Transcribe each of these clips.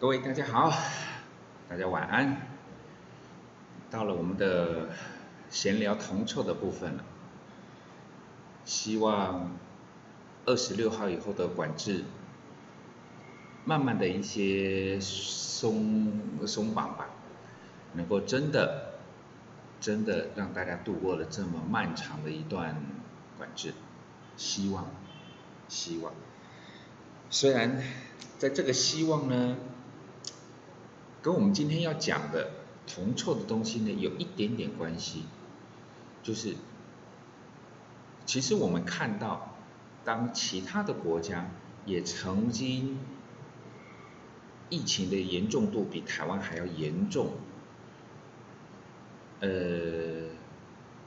各位大家好，大家晚安。到了我们的闲聊铜臭的部分了，希望二十六号以后的管制。慢慢的一些松松绑吧，能够真的真的让大家度过了这么漫长的一段管制，希望希望，虽然在这个希望呢，跟我们今天要讲的铜臭的东西呢有一点点关系，就是其实我们看到，当其他的国家也曾经。疫情的严重度比台湾还要严重，呃，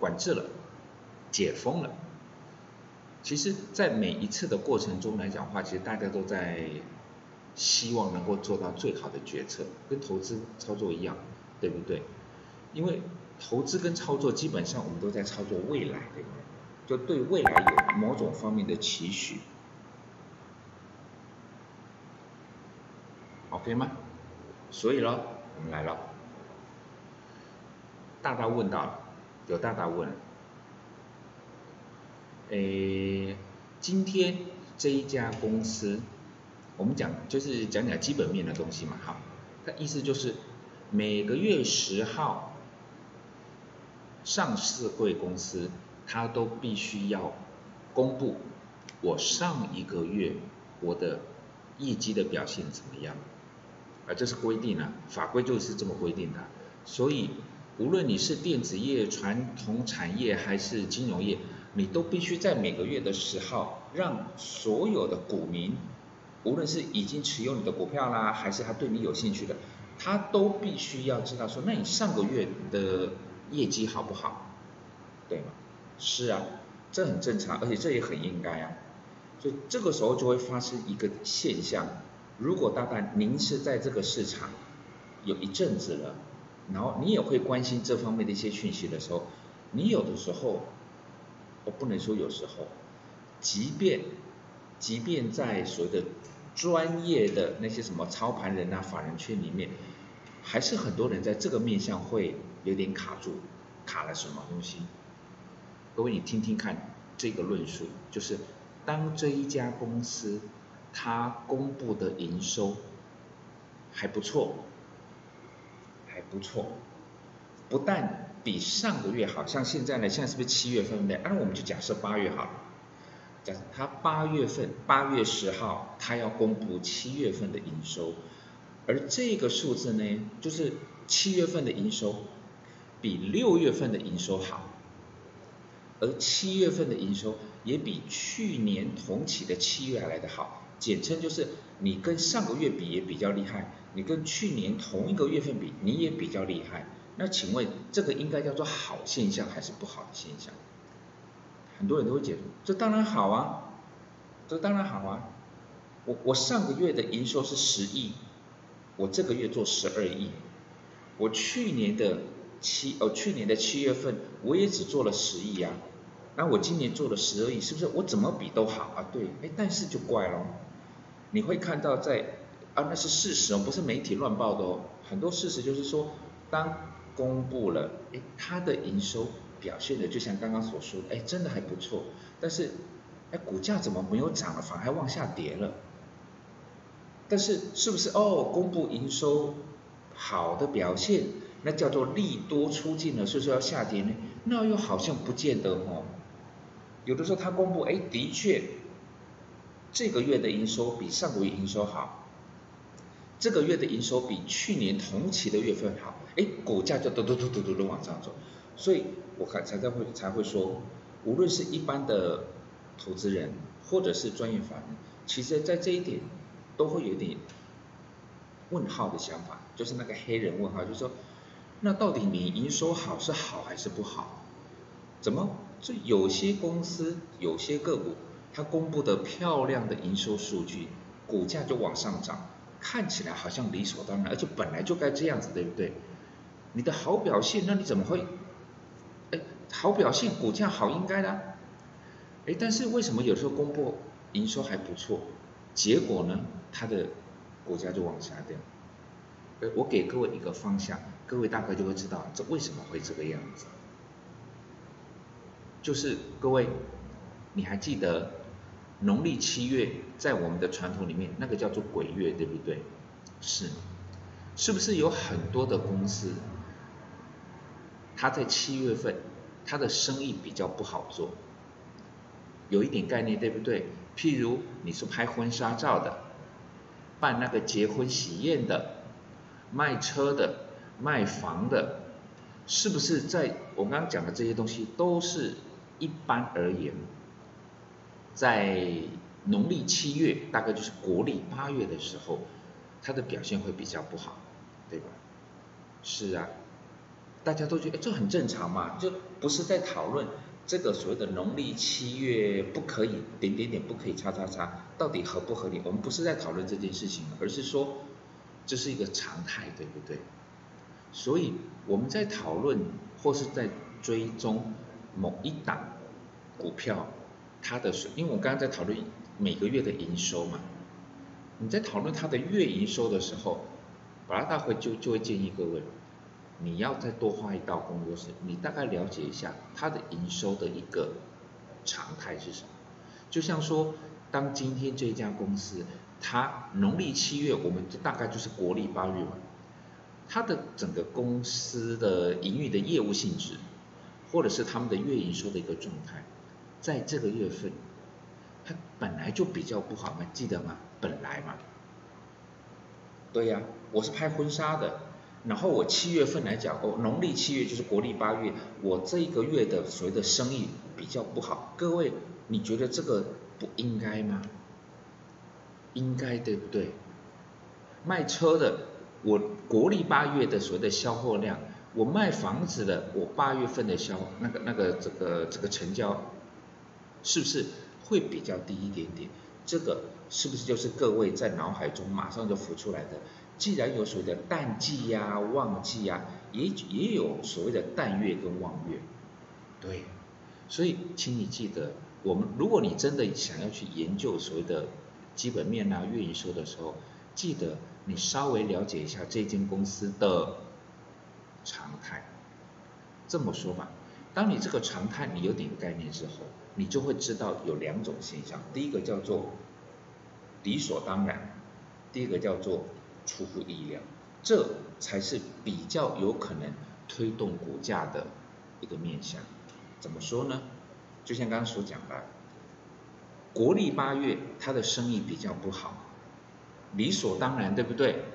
管制了，解封了。其实，在每一次的过程中来讲话，其实大家都在希望能够做到最好的决策，跟投资操作一样，对不对？因为投资跟操作基本上我们都在操作未来，对不对？就对未来有某种方面的期许。OK 吗？所以咯，我们来了。大大问到了，有大大问。诶，今天这一家公司，我们讲就是讲讲基本面的东西嘛，好。它意思就是每个月十号，上市贵公司它都必须要公布我上一个月我的业绩的表现怎么样。啊，这是规定啊，法规就是这么规定的。所以，无论你是电子业、传统产业还是金融业，你都必须在每个月的十号，让所有的股民，无论是已经持有你的股票啦，还是他对你有兴趣的，他都必须要知道说，那你上个月的业绩好不好？对吗？是啊，这很正常，而且这也很应该啊。所以这个时候就会发生一个现象。如果大概您是在这个市场有一阵子了，然后你也会关心这方面的一些讯息的时候，你有的时候，我不能说有时候，即便即便在所谓的专业的那些什么操盘人啊、法人圈里面，还是很多人在这个面向会有点卡住，卡了什么东西？各位你听听看这个论述，就是当这一家公司。它公布的营收还不错，还不错，不但比上个月好，像现在呢，现在是不是七月份的？那我们就假设八月好了，假设它八月份八月十号，他要公布七月份的营收，而这个数字呢，就是七月份的营收比六月份的营收好，而七月份的营收也比去年同期的七月来的好。简称就是你跟上个月比也比较厉害，你跟去年同一个月份比你也比较厉害。那请问这个应该叫做好现象还是不好的现象？很多人都会解读，这当然好啊，这当然好啊。我我上个月的营收是十亿，我这个月做十二亿。我去年的七哦去年的七月份我也只做了十亿啊，那我今年做了十二亿，是不是我怎么比都好啊？对，哎，但是就怪喽。你会看到在啊，那是事实哦，不是媒体乱报的哦。很多事实就是说，当公布了，哎，它的营收表现的就像刚刚所说的，哎，真的还不错。但是，哎，股价怎么没有涨了，反而往下跌了？但是是不是哦？公布营收好的表现，那叫做利多出尽了，所以说要下跌呢？那又好像不见得哦。有的时候它公布，哎，的确。这个月的营收比上个月营收好，这个月的营收比去年同期的月份好，哎，股价就嘟嘟嘟嘟嘟的往上走，所以我看才才会才会说，无论是一般的投资人或者是专业法人，其实在这一点都会有点问号的想法，就是那个黑人问号，就是说，那到底你营收好是好还是不好？怎么这有些公司有些个股？它公布的漂亮的营收数据，股价就往上涨，看起来好像理所当然，而且本来就该这样子，对不对？你的好表现，那你怎么会？好表现，股价好应该的。哎，但是为什么有时候公布营收还不错，结果呢，它的股价就往下掉？呃，我给各位一个方向，各位大概就会知道这为什么会这个样子。就是各位，你还记得农历七月在我们的传统里面那个叫做鬼月，对不对？是，是不是有很多的公司？他在七月份，他的生意比较不好做，有一点概念对不对？譬如你是拍婚纱照的，办那个结婚喜宴的，卖车的，卖房的，是不是在我刚刚讲的这些东西，都是一般而言，在农历七月，大概就是国历八月的时候，它的表现会比较不好，对吧？是啊。大家都觉得这很正常嘛，就不是在讨论这个所谓的农历七月不可以点点点不可以叉叉叉到底合不合理？我们不是在讨论这件事情，而是说这是一个常态，对不对？所以我们在讨论或是在追踪某一档股票，它的，因为我刚刚在讨论每个月的营收嘛，你在讨论它的月营收的时候，巴拉大会就就会建议各位。你要再多花一道工作是，你大概了解一下它的营收的一个常态是什么。就像说，当今天这家公司，它农历七月，我们大概就是国历八月嘛，它的整个公司的营运的业务性质，或者是他们的月营收的一个状态，在这个月份，它本来就比较不好嘛，记得吗？本来嘛，对呀，我是拍婚纱的。然后我七月份来讲，哦，农历七月就是国历八月，我这一个月的所谓的生意比较不好。各位，你觉得这个不应该吗？应该对不对？卖车的，我国历八月的所谓的销货量，我卖房子的，我八月份的销那个那个这个这个成交，是不是会比较低一点点？这个是不是就是各位在脑海中马上就浮出来的？既然有所谓的淡季呀、旺季呀，也也有所谓的淡月跟旺月，对，所以请你记得，我们如果你真的想要去研究所谓的基本面啊、月营收的时候，记得你稍微了解一下这间公司的常态。这么说吧，当你这个常态你有点概念之后，你就会知道有两种现象，第一个叫做理所当然，第一个叫做。出乎意料，这才是比较有可能推动股价的一个面向。怎么说呢？就像刚刚所讲的，国历八月它的生意比较不好，理所当然，对不对？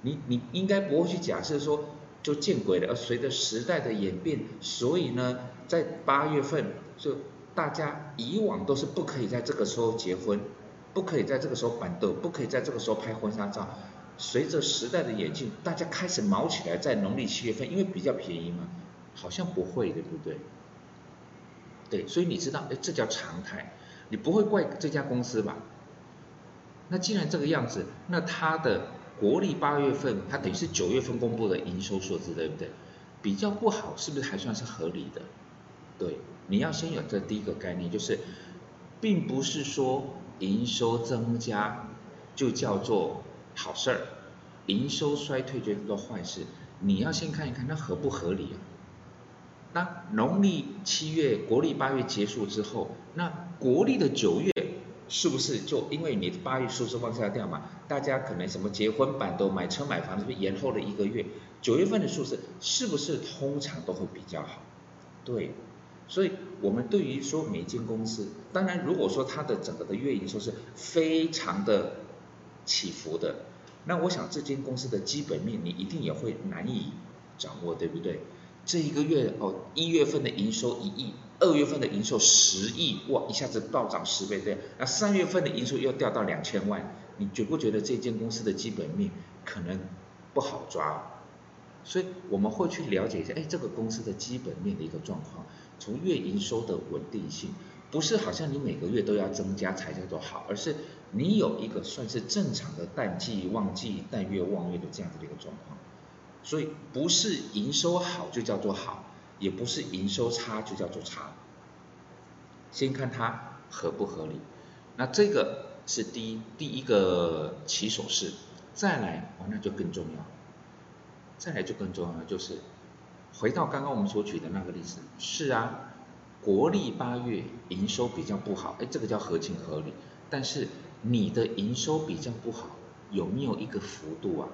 你你应该不会去假设说就见鬼了。而随着时代的演变，所以呢，在八月份就大家以往都是不可以在这个时候结婚，不可以在这个时候板凳，不可以在这个时候拍婚纱照。随着时代的演进，大家开始毛起来，在农历七月份，因为比较便宜嘛，好像不会，对不对？对，所以你知道，哎，这叫常态，你不会怪这家公司吧？那既然这个样子，那它的国历八月份，它等于是九月份公布的营收数字，对不对？比较不好，是不是还算是合理的？对，你要先有这第一个概念，就是并不是说营收增加就叫做。好事儿，营收衰退就是做坏事。你要先看一看它合不合理啊？那农历七月、国历八月结束之后，那国历的九月是不是就因为你八月数字往下掉嘛？大家可能什么结婚版都买车买房，是不是延后了一个月？九月份的数字是不是通常都会比较好？对，所以我们对于说每间公司，当然如果说它的整个的月营收是非常的。起伏的，那我想这间公司的基本面你一定也会难以掌握，对不对？这一个月哦，一月份的营收一亿，二月份的营收十亿，哇，一下子暴涨十倍对，那三月份的营收又掉到两千万，你觉不觉得这间公司的基本面可能不好抓？所以我们会去了解一下，哎，这个公司的基本面的一个状况，从月营收的稳定性。不是好像你每个月都要增加才叫做好，而是你有一个算是正常的淡季、旺季、淡月、旺月的这样子的一个状况。所以不是营收好就叫做好，也不是营收差就叫做差。先看它合不合理，那这个是第一第一个起手式，再来哦那就更重要，再来就更重要就是回到刚刚我们所举的那个例子，是啊，国历八月营收比较不好，哎这个叫合情合理，但是你的营收比较不好，有没有一个幅度啊？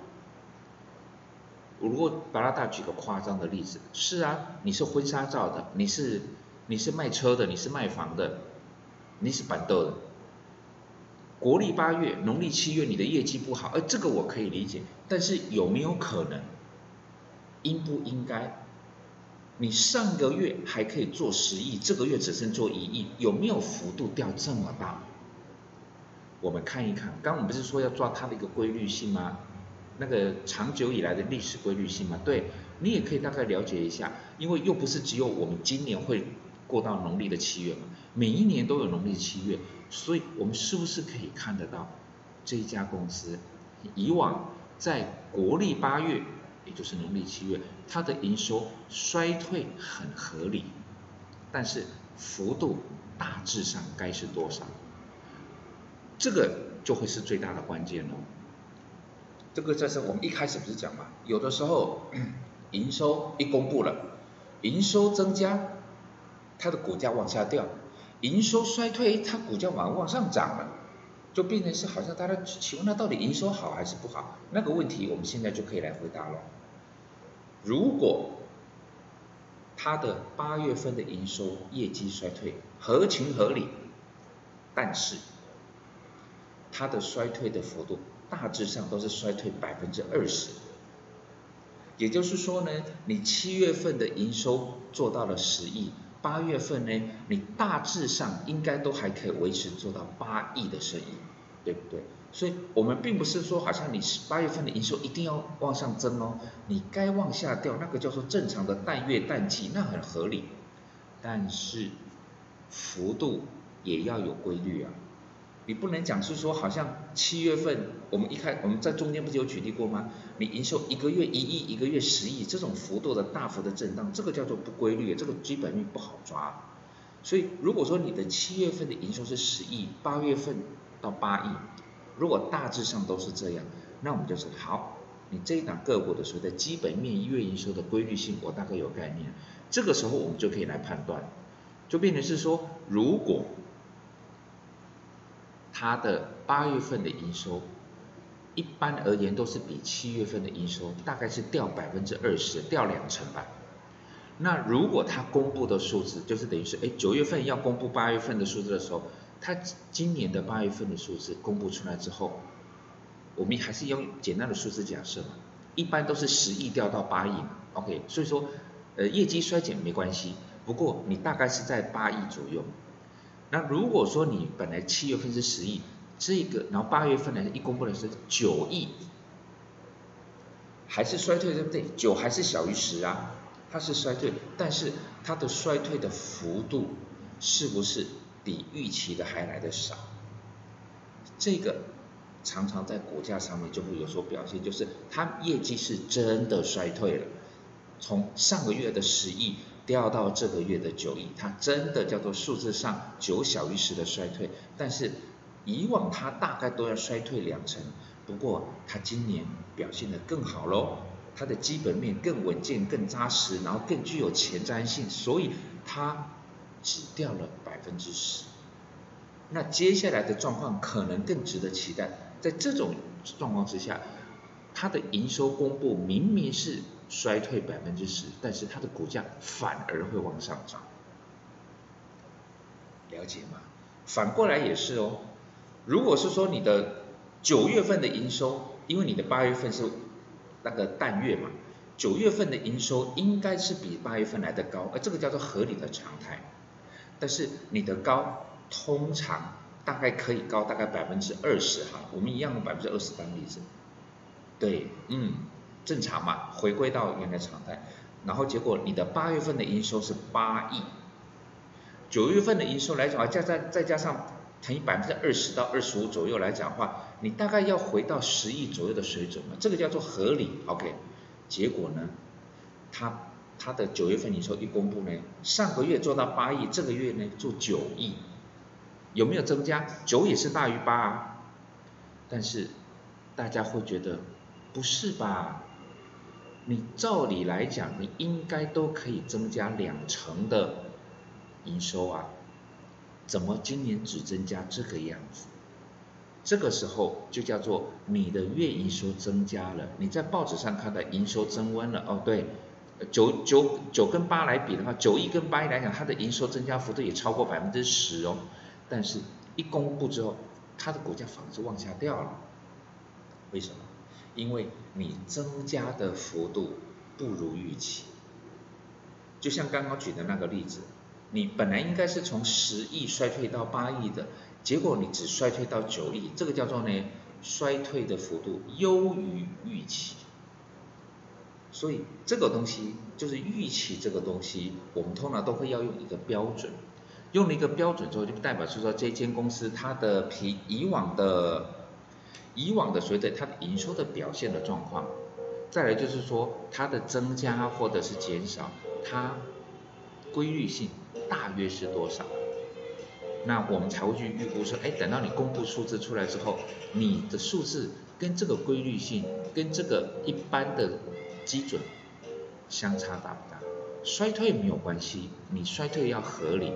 我如果巴拉大举个夸张的例子，是啊，你是婚纱照的，你是你是卖车的，你是卖房的，你是板豆的。国历八月，农历七月，你的业绩不好，哎这个我可以理解，但是有没有可能？应不应该？你上个月还可以做十亿，这个月只剩做一亿，有没有幅度掉这么大？我们看一看，刚我们不是说要抓它的一个规律性吗？那个长久以来的历史规律性吗，对你也可以大概了解一下，因为又不是只有我们今年会过到农历的七月嘛，每一年都有农历七月，所以我们是不是可以看得到这一家公司以往在国历八月，也就是农历七月，它的营收衰退很合理，但是幅度大致上该是多少？这个就会是最大的关键了。这个就是我们一开始不是讲嘛，有的时候营收一公布了，营收增加，它的股价往下掉；营收衰退，它股价往往上涨了，就变成是好像大家请问它到底营收好还是不好？那个问题我们现在就可以来回答了。如果它的八月份的营收业绩衰退合情合理，但是它的衰退的幅度。大致上都是衰退百分之二十，也就是说呢，你七月份的营收做到了十亿，八月份呢，你大致上应该都还可以维持做到八亿的生意，对不对？所以我们并不是说好像你八月份的营收一定要往上增哦，你该往下掉，那个叫做正常的淡月淡季，那很合理，但是幅度也要有规律啊。你不能讲是说，好像七月份我们一开，我们在中间不是有举例过吗？你营收一个月一亿，一个月十亿，这种幅度的大幅的震荡，这个叫做不规律，这个基本面不好抓。所以如果说你的七月份的营收是十亿，八月份到八亿，如果大致上都是这样，那我们就是好，你这一档个股的时候的基本面月营收的规律性，我大概有概念。这个时候我们就可以来判断，就变成是说，如果它的八月份的营收，一般而言都是比七月份的营收大概是掉百分之二十，掉两成吧。那如果它公布的数字，就是等于是，哎，九月份要公布八月份的数字的时候，它今年的八月份的数字公布出来之后，我们还是用简单的数字假设嘛，一般都是十亿掉到八亿嘛，OK，所以说，呃，业绩衰减没关系，不过你大概是在八亿左右。那如果说你本来七月份是十亿，这个然后八月份呢一公布的是九亿，还是衰退对不对？九还是小于十啊，它是衰退，但是它的衰退的幅度是不是比预期的还来的少？这个常常在股价上面就会有所表现，就是它业绩是真的衰退了，从上个月的十亿。掉到这个月的九亿，它真的叫做数字上九小于十的衰退，但是以往它大概都要衰退两成，不过它今年表现得更好喽，它的基本面更稳健、更扎实，然后更具有前瞻性，所以它只掉了百分之十。那接下来的状况可能更值得期待，在这种状况之下，它的营收公布明明是。衰退百分之十，但是它的股价反而会往上涨，了解吗？反过来也是哦。如果是说你的九月份的营收，因为你的八月份是那个淡月嘛，九月份的营收应该是比八月份来的高，而这个叫做合理的常态。但是你的高通常大概可以高大概百分之二十哈，我们一样用百分之二十当例子。对，嗯。正常嘛，回归到原来常态，然后结果你的八月份的营收是八亿，九月份的营收来讲啊，加再再加上乘以百分之二十到二十五左右来讲话，你大概要回到十亿左右的水准嘛，这个叫做合理，OK。结果呢，它它的九月份营收一公布呢，上个月做到八亿，这个月呢做九亿，有没有增加？九也是大于八啊，但是大家会觉得不是吧？你照理来讲，你应该都可以增加两成的营收啊，怎么今年只增加这个样子？这个时候就叫做你的月营收增加了，你在报纸上看到营收增温了哦，对，九九九跟八来比的话，九亿跟八亿来讲，它的营收增加幅度也超过百分之十哦，但是一公布之后，它的股价反而是往下掉了，为什么？因为你增加的幅度不如预期，就像刚刚举的那个例子，你本来应该是从十亿衰退到八亿的。结果你只衰退到九亿，这个叫做呢衰退的幅度优于预期，所以这个东西就是预期这个东西，我们通常都会要用一个标准，用了一个标准之后，就代表是说这间公司它的比以往的以往的随着它的营收的表现的状况，再来就是说它的增加或者是减少，它规律性大约是多少？那我们才会去预估说，哎，等到你公布数字出来之后，你的数字跟这个规律性，跟这个一般的基准相差大不大？衰退没有关系，你衰退要合理。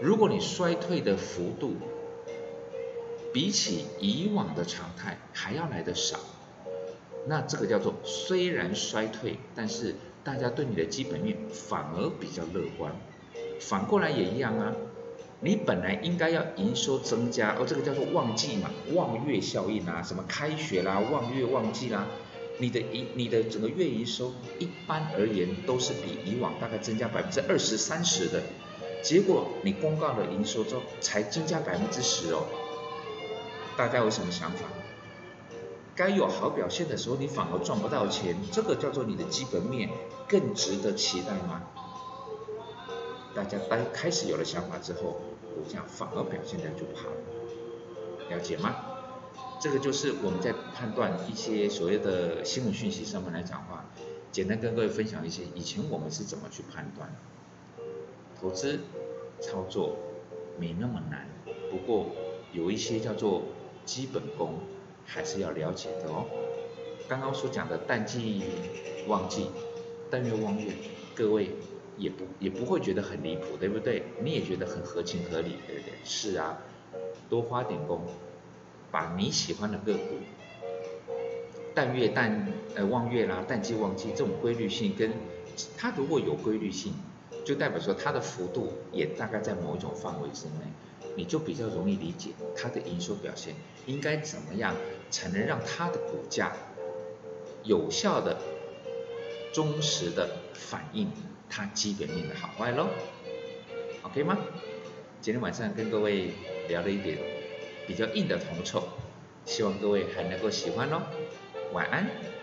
如果你衰退的幅度比起以往的常态还要来的少，那这个叫做虽然衰退，但是大家对你的基本面反而比较乐观。反过来也一样啊。你本来应该要营收增加，哦，这个叫做旺季嘛，望月效应啊，什么开学啦，望月旺季啦，你的营你的整个月营收一般而言都是比以往大概增加百分之二十三十的，结果你公告了营收之后才增加百分之十哦，大家有什么想法？该有好表现的时候你反而赚不到钱，这个叫做你的基本面更值得期待吗？大家开开始有了想法之后。股价反而表现的就不好，了解吗？这个就是我们在判断一些所谓的新闻讯息上面来讲话，简单跟各位分享一些以前我们是怎么去判断。投资操作没那么难，不过有一些叫做基本功还是要了解的哦。刚刚所讲的淡季旺季、淡月旺月，各位。也不也不会觉得很离谱，对不对？你也觉得很合情合理，对不对？是啊，多花点功，把你喜欢的个股，淡月淡呃望月啦，淡季旺季这种规律性，跟它如果有规律性，就代表说它的幅度也大概在某一种范围之内，你就比较容易理解它的营收表现应该怎么样才能让它的股价有效的、忠实的反映。它基本面的好坏喽，OK 吗？今天晚上跟各位聊了一点比较硬的铜臭，希望各位还能够喜欢哦，晚安。